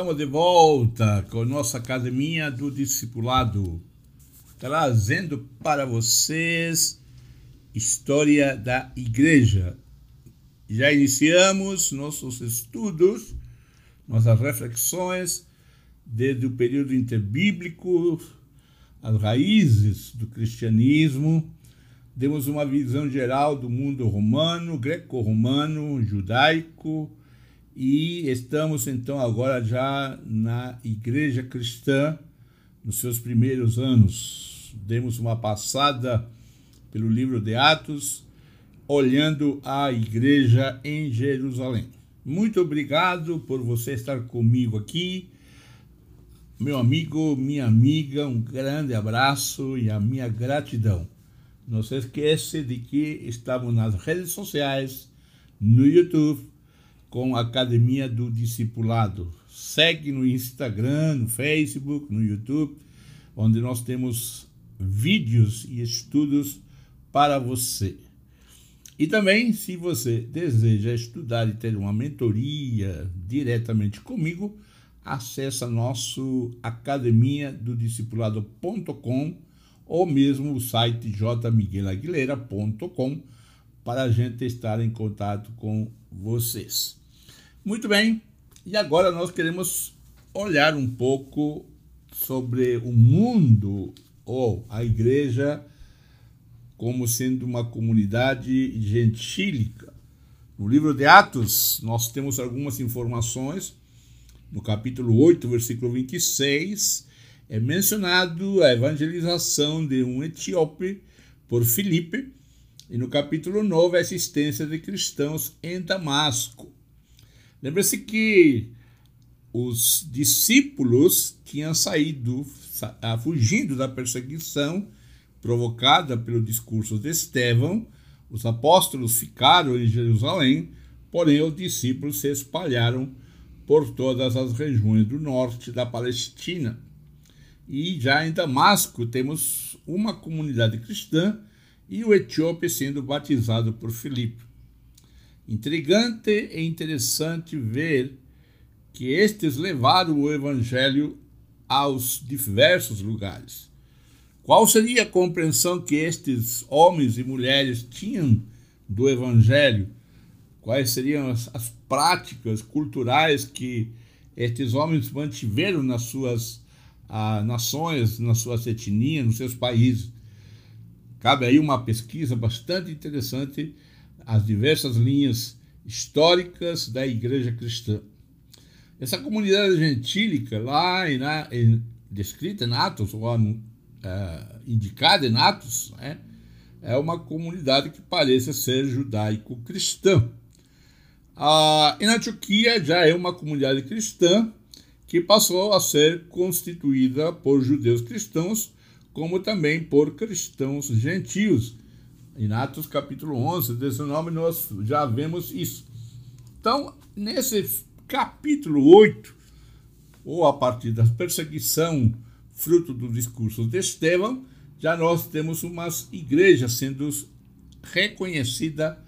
Estamos de volta com nossa Academia do Discipulado, trazendo para vocês história da igreja. Já iniciamos nossos estudos, nossas reflexões desde o período interbíblico, as raízes do cristianismo. Demos uma visão geral do mundo romano, greco-romano, judaico, e estamos então agora já na igreja cristã, nos seus primeiros anos. Demos uma passada pelo livro de Atos, olhando a igreja em Jerusalém. Muito obrigado por você estar comigo aqui. Meu amigo, minha amiga, um grande abraço e a minha gratidão. Não se esqueça de que estamos nas redes sociais, no YouTube, com a Academia do Discipulado. Segue no Instagram, no Facebook, no YouTube, onde nós temos vídeos e estudos para você. E também, se você deseja estudar e ter uma mentoria diretamente comigo, acesse nosso academia do discipulado.com ou mesmo o site jmiguelaguilera.com para a gente estar em contato com vocês. Muito bem, e agora nós queremos olhar um pouco sobre o mundo ou a igreja como sendo uma comunidade gentílica. No livro de Atos, nós temos algumas informações. No capítulo 8, versículo 26, é mencionado a evangelização de um etíope por Filipe, e no capítulo 9, a existência de cristãos em Damasco. Lembra-se que os discípulos tinham saído, ah, fugindo da perseguição provocada pelo discurso de Estevão. Os apóstolos ficaram em Jerusalém, porém os discípulos se espalharam por todas as regiões do norte da Palestina. E já em Damasco temos uma comunidade cristã e o etíope sendo batizado por Filipe. Intrigante e interessante ver que estes levaram o evangelho aos diversos lugares. Qual seria a compreensão que estes homens e mulheres tinham do evangelho? Quais seriam as, as práticas culturais que estes homens mantiveram nas suas ah, nações, nas suas etnias, nos seus países? Cabe aí uma pesquisa bastante interessante as diversas linhas históricas da igreja cristã. Essa comunidade gentílica, lá em, em, descrita em Atos, ou uh, indicada em Atos, né, é uma comunidade que parece ser judaico-cristã. Uh, em Antioquia já é uma comunidade cristã que passou a ser constituída por judeus cristãos, como também por cristãos gentios, em Atos capítulo 11, 19, nós já vemos isso. Então, nesse capítulo 8, ou a partir da perseguição fruto do discurso de Estevão, já nós temos umas igrejas sendo reconhecida,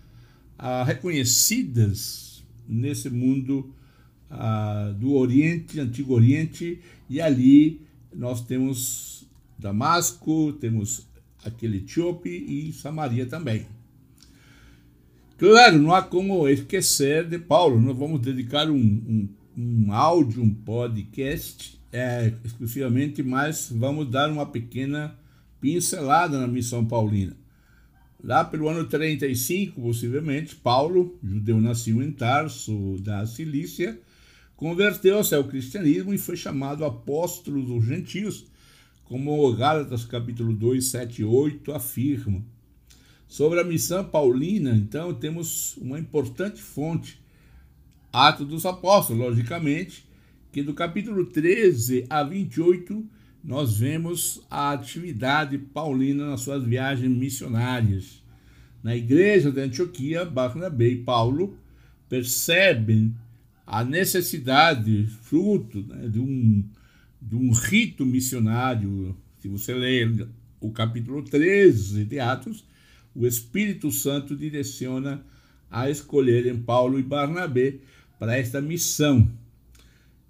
ah, reconhecidas nesse mundo ah, do Oriente, Antigo Oriente, e ali nós temos Damasco, temos aquele etíope e Samaria também. Claro, não há como esquecer de Paulo. Nós vamos dedicar um, um, um áudio, um podcast é, exclusivamente, mas vamos dar uma pequena pincelada na missão paulina. Lá pelo ano 35, possivelmente, Paulo, judeu nascido em Tarso, da Cilícia, converteu-se ao cristianismo e foi chamado apóstolo dos gentios como Gálatas capítulo 2, 7 e 8 afirma. Sobre a missão paulina, então, temos uma importante fonte, Atos dos Apóstolos, logicamente, que do capítulo 13 a 28 nós vemos a atividade paulina nas suas viagens missionárias. Na igreja de Antioquia, Barnabé e Paulo percebem a necessidade, fruto né, de um de um rito missionário. Se você ler o capítulo 13 de Atos, o Espírito Santo direciona a escolherem Paulo e Barnabé para esta missão.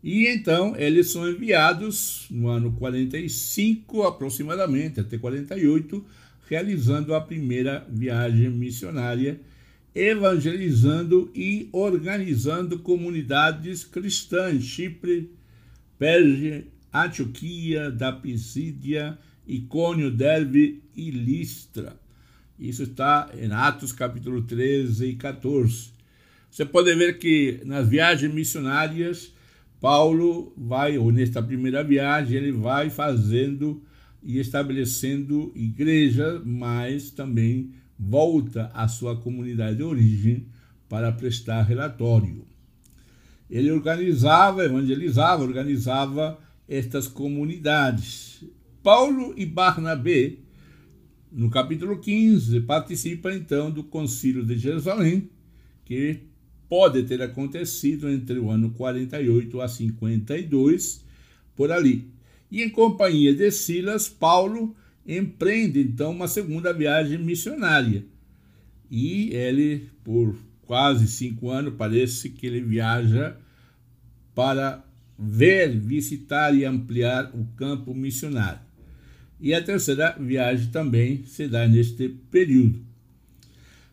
E então eles são enviados no ano 45 aproximadamente, até 48, realizando a primeira viagem missionária, evangelizando e organizando comunidades cristãs, Chipre, Pérgia, Antioquia, da Pisídia, Icônio, Derbe e Listra. Isso está em Atos capítulo 13 e 14. Você pode ver que nas viagens missionárias, Paulo vai, ou nesta primeira viagem, ele vai fazendo e estabelecendo igreja, mas também volta à sua comunidade de origem para prestar relatório. Ele organizava, evangelizava, organizava estas comunidades. Paulo e Barnabé, no capítulo 15, participam então do Concílio de Jerusalém, que pode ter acontecido entre o ano 48 a 52, por ali. E em companhia de Silas, Paulo empreende então uma segunda viagem missionária. E ele, por quase cinco anos, parece que ele viaja para ver, visitar e ampliar o campo missionário. E a terceira viagem também se dá neste período.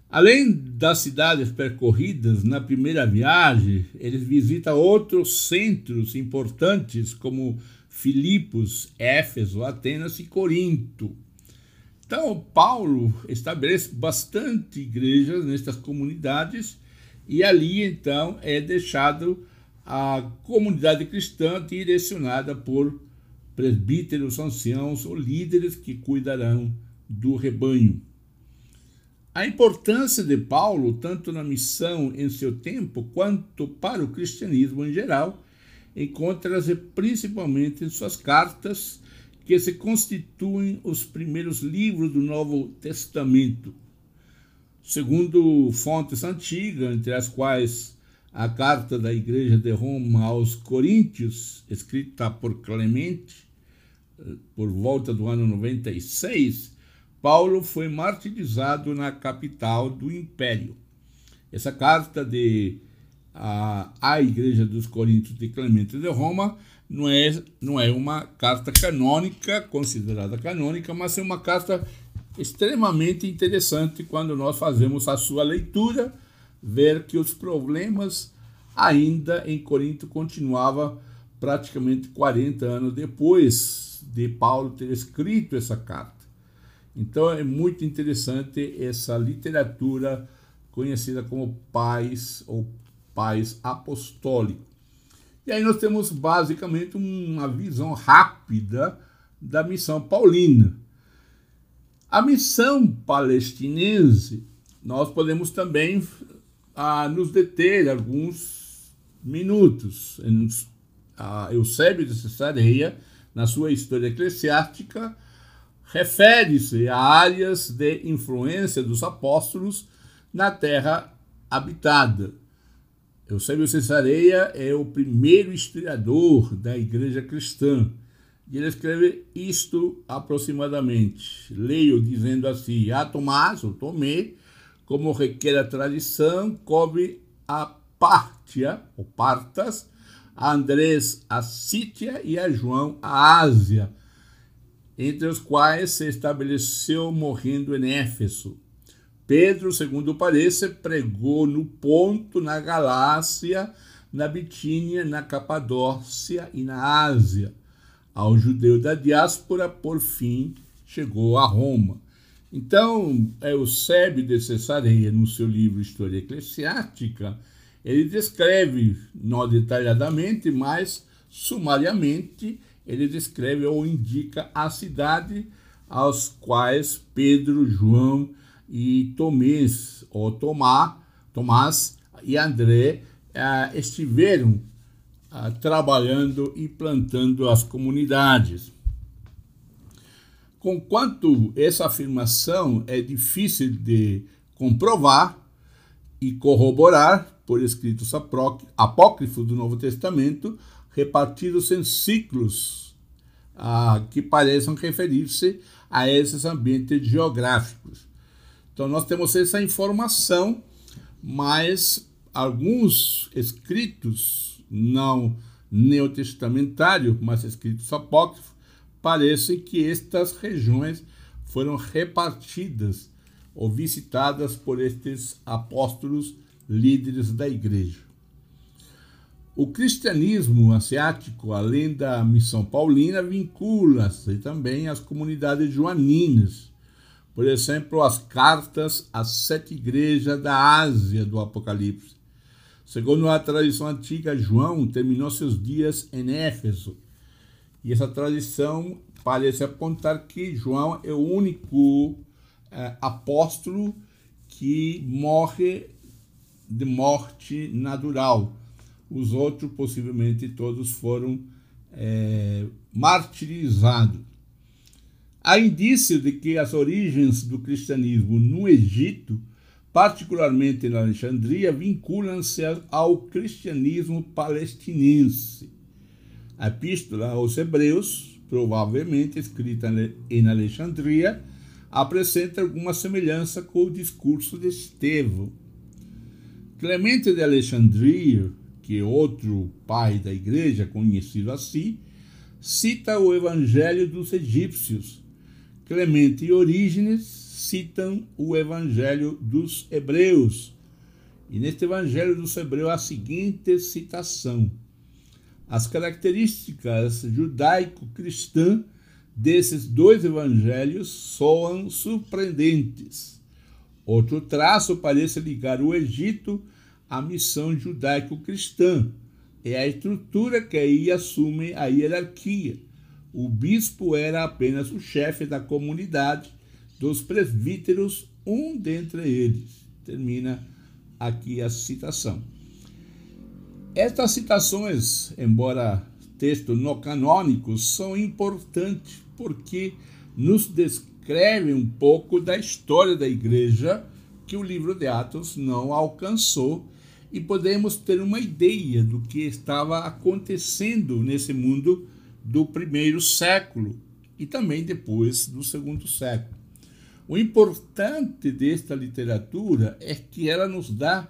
Além das cidades percorridas na primeira viagem, eles visitam outros centros importantes como Filipos, Éfeso, Atenas e Corinto. Então, Paulo estabelece bastante igrejas nestas comunidades e ali então é deixado a comunidade cristã direcionada por presbíteros, anciãos ou líderes que cuidarão do rebanho. A importância de Paulo, tanto na missão em seu tempo, quanto para o cristianismo em geral, encontra-se principalmente em suas cartas, que se constituem os primeiros livros do Novo Testamento. Segundo fontes antigas, entre as quais a carta da Igreja de Roma aos Coríntios, escrita por Clemente, eh, por volta do ano 96, Paulo foi martirizado na capital do Império. Essa carta de a, a Igreja dos Coríntios de Clemente de Roma não é, não é uma carta canônica, considerada canônica, mas é uma carta extremamente interessante quando nós fazemos a sua leitura ver que os problemas ainda em Corinto continuava praticamente 40 anos depois de Paulo ter escrito essa carta. Então é muito interessante essa literatura conhecida como pais ou pais apostólicos. E aí nós temos basicamente uma visão rápida da missão paulina. A missão palestinense, nós podemos também a nos deter alguns minutos. A Eusébio de Cesareia, na sua história eclesiástica, refere-se a áreas de influência dos apóstolos na terra habitada. Eusébio de Cesareia é o primeiro historiador da igreja cristã. E ele escreve isto aproximadamente. Leio dizendo assim: A Tomás, ou Tomé, como requer a tradição, cobre a Pártia, ou Partas, a Andrés a Sítia e a João a Ásia, entre os quais se estabeleceu morrendo em Éfeso. Pedro, segundo parece, pregou no Ponto, na Galácia, na Bitínia, na Capadócia e na Ásia. Ao judeu da diáspora, por fim, chegou a Roma. Então, Eusébio de Cesareia, no seu livro História Eclesiástica, ele descreve, não detalhadamente, mas sumariamente, ele descreve ou indica a cidade aos quais Pedro, João e Tomés, ou Tomá, Tomás e André eh, estiveram eh, trabalhando e plantando as comunidades. Conquanto essa afirmação é difícil de comprovar e corroborar por escritos apócrifos do Novo Testamento, repartidos em ciclos ah, que pareçam referir-se a esses ambientes geográficos. Então, nós temos essa informação, mas alguns escritos não neotestamentário, mas escritos apócrifos, parece que estas regiões foram repartidas ou visitadas por estes apóstolos líderes da igreja. O cristianismo asiático, além da missão paulina, vincula-se também às comunidades joaninas. Por exemplo, as cartas às sete igrejas da Ásia do Apocalipse. Segundo a tradição antiga, João terminou seus dias em Éfeso. E essa tradição parece apontar que João é o único é, apóstolo que morre de morte natural os outros, possivelmente todos, foram é, martirizados. Há indício de que as origens do cristianismo no Egito, particularmente na Alexandria, vinculam-se ao cristianismo palestinense. A epístola aos Hebreus, provavelmente escrita em Alexandria, apresenta alguma semelhança com o discurso de Estevão. Clemente de Alexandria que outro pai da igreja, conhecido assim, cita o Evangelho dos Egípcios. Clemente e Orígenes citam o Evangelho dos Hebreus. E neste Evangelho dos Hebreus a seguinte citação: As características judaico-cristã desses dois evangelhos soam surpreendentes. Outro traço parece ligar o Egito a missão judaico-cristã. É a estrutura que aí assume a hierarquia. O bispo era apenas o chefe da comunidade, dos presbíteros, um dentre eles. Termina aqui a citação. Estas citações, embora textos não canônicos, são importantes porque nos descrevem um pouco da história da igreja que o livro de Atos não alcançou e podemos ter uma ideia do que estava acontecendo nesse mundo do primeiro século e também depois do segundo século. O importante desta literatura é que ela nos dá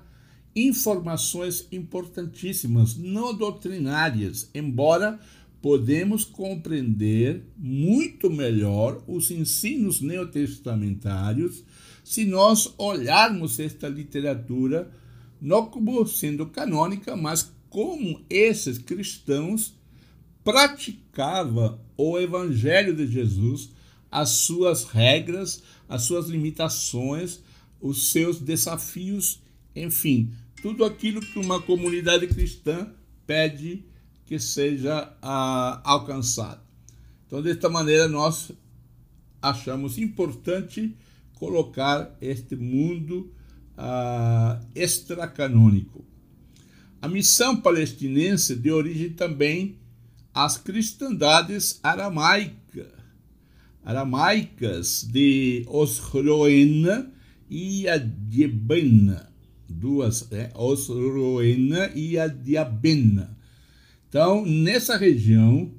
informações importantíssimas, não doutrinárias, embora podemos compreender muito melhor os ensinos neotestamentários se nós olharmos esta literatura não como sendo canônica, mas como esses cristãos praticavam o Evangelho de Jesus, as suas regras, as suas limitações, os seus desafios, enfim, tudo aquilo que uma comunidade cristã pede que seja ah, alcançado. Então, desta maneira, nós achamos importante colocar este mundo uh, extracanônico. A missão palestinense deu origem também às cristandades aramaica, aramaicas de Osroena e Adiabena, duas, é, Osroena e Adiabena. Então, nessa região,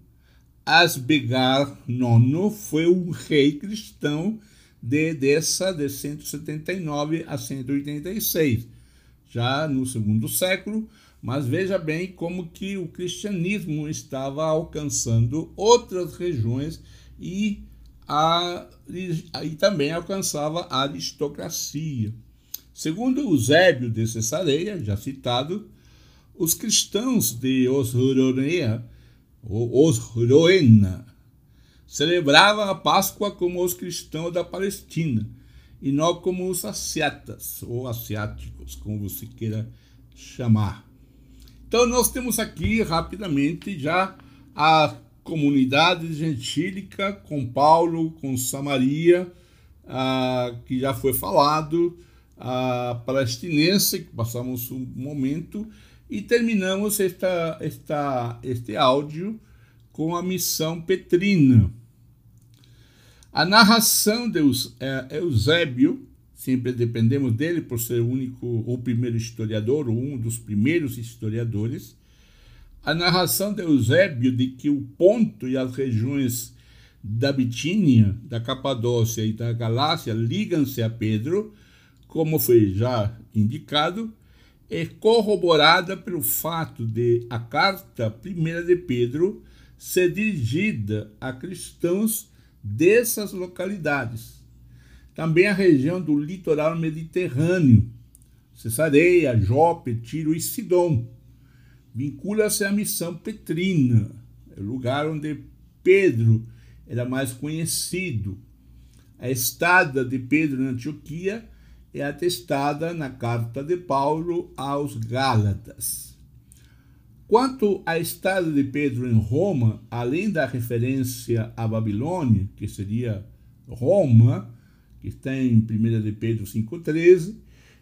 Asbegar IX foi um rei cristão de dessa de 179 a 186, já no segundo século, mas veja bem como que o cristianismo estava alcançando outras regiões e, a, e também alcançava a aristocracia. Segundo Eusébio de Cesareia, já citado, os cristãos de Osroena, Osroena celebravam a Páscoa como os cristãos da Palestina e não como os asiatas ou asiáticos, como você queira chamar. Então nós temos aqui rapidamente já a comunidade gentílica com Paulo, com Samaria, ah, que já foi falado, a palestinense, que passamos um momento, e terminamos esta, esta, este áudio com a missão petrina. A narração de é, Eusébio, sempre dependemos dele por ser o único, o primeiro historiador, ou um dos primeiros historiadores. A narração de Eusébio de que o Ponto e as regiões da Bitínia, da Capadócia e da Galácia ligam-se a Pedro, como foi já indicado, é corroborada pelo fato de a carta primeira de Pedro ser dirigida a cristãos dessas localidades. Também a região do litoral mediterrâneo, Cesareia, Jope, Tiro e Sidom. Vincula-se à missão petrina, o lugar onde Pedro era mais conhecido. A estada de Pedro na Antioquia é atestada na carta de Paulo aos Gálatas. Quanto à estada de Pedro em Roma, além da referência à Babilônia, que seria Roma, que está em 1 de Pedro 5,13,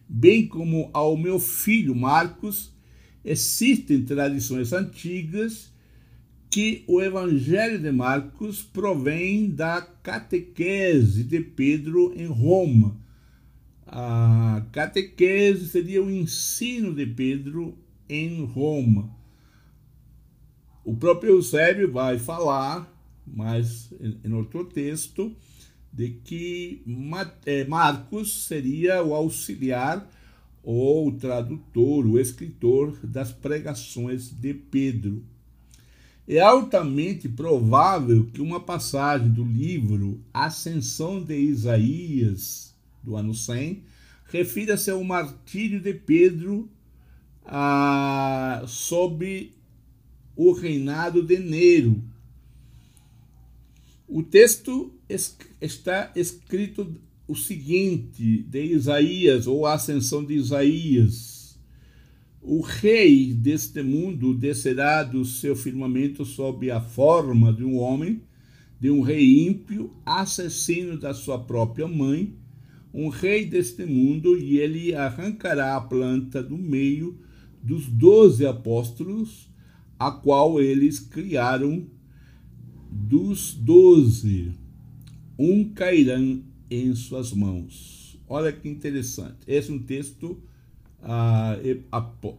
bem como ao meu filho Marcos, existem tradições antigas que o Evangelho de Marcos provém da catequese de Pedro em Roma. A catequese seria o ensino de Pedro em Roma. O próprio Eusébio vai falar, mas em outro texto, de que é, Marcos seria o auxiliar ou o tradutor, o escritor das pregações de Pedro. É altamente provável que uma passagem do livro Ascensão de Isaías, do ano 100, refira-se ao martírio de Pedro ah, sob o reinado de Nero. O texto está escrito o seguinte de Isaías, ou a ascensão de Isaías o rei deste mundo descerá do seu firmamento sob a forma de um homem, de um rei ímpio, assassino da sua própria mãe, um rei deste mundo, e ele arrancará a planta do meio dos doze apóstolos, a qual eles criaram dos doze. Um cairá em suas mãos. Olha que interessante. Esse é um texto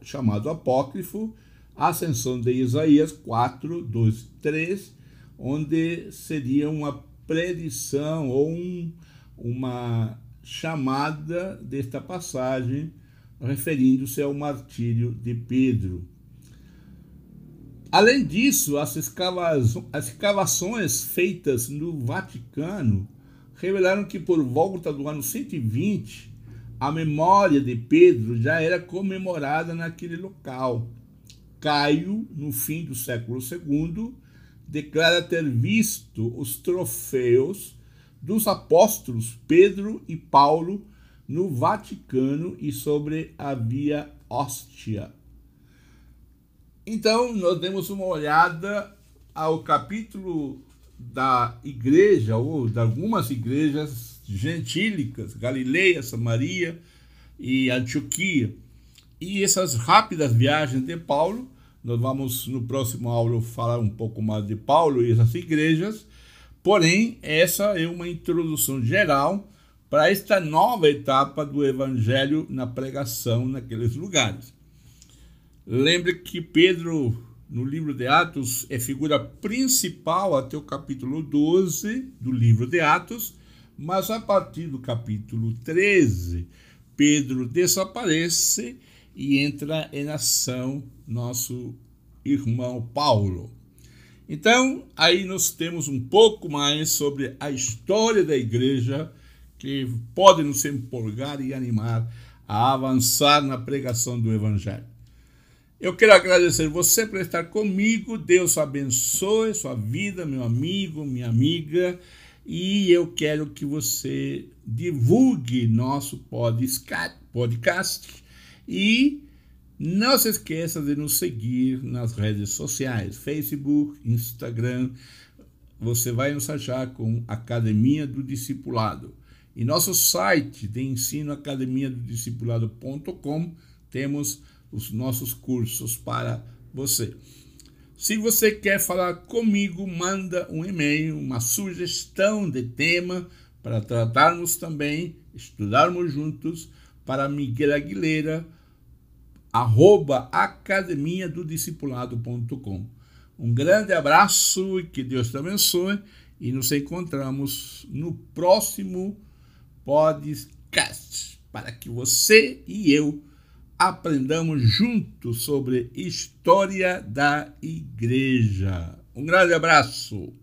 chamado apócrifo, Ascensão de Isaías 4, 2, 3, onde seria uma predição ou um, uma chamada desta passagem referindo-se ao martírio de Pedro. Além disso, as, escavações feitas no Vaticano revelaram que por volta do ano 120 a memória de Pedro já era comemorada naquele local. Caio, no fim do século II, declara ter visto os troféus dos apóstolos Pedro e Paulo no Vaticano e sobre a Via Hóstia. Então, nós demos uma olhada ao capítulo da igreja, ou de algumas igrejas gentílicas, Galileia, Samaria e Antioquia. E essas rápidas viagens de Paulo, nós vamos no próximo aula falar um pouco mais de Paulo e essas igrejas, porém, essa é uma introdução geral para esta nova etapa do evangelho na pregação naqueles lugares. Lembre que Pedro, no livro de Atos, é figura principal até o capítulo 12 do livro de Atos, mas a partir do capítulo 13, Pedro desaparece e entra em ação nosso irmão Paulo. Então, aí nós temos um pouco mais sobre a história da igreja que pode nos empolgar e animar a avançar na pregação do evangelho. Eu quero agradecer você por estar comigo. Deus abençoe sua vida, meu amigo, minha amiga e eu quero que você divulgue nosso podcast e não se esqueça de nos seguir nas redes sociais, Facebook, Instagram. Você vai nos achar com Academia do Discipulado. E nosso site de ensino academia do discipulado.com temos os nossos cursos para você. Se você quer falar comigo, manda um e-mail, uma sugestão de tema para tratarmos também, estudarmos juntos para Miguel Aguilera, arroba academia do discipulado.com. Um grande abraço e que Deus te abençoe e nos encontramos no próximo podcast para que você e eu aprendamos juntos sobre história da igreja. Um grande abraço.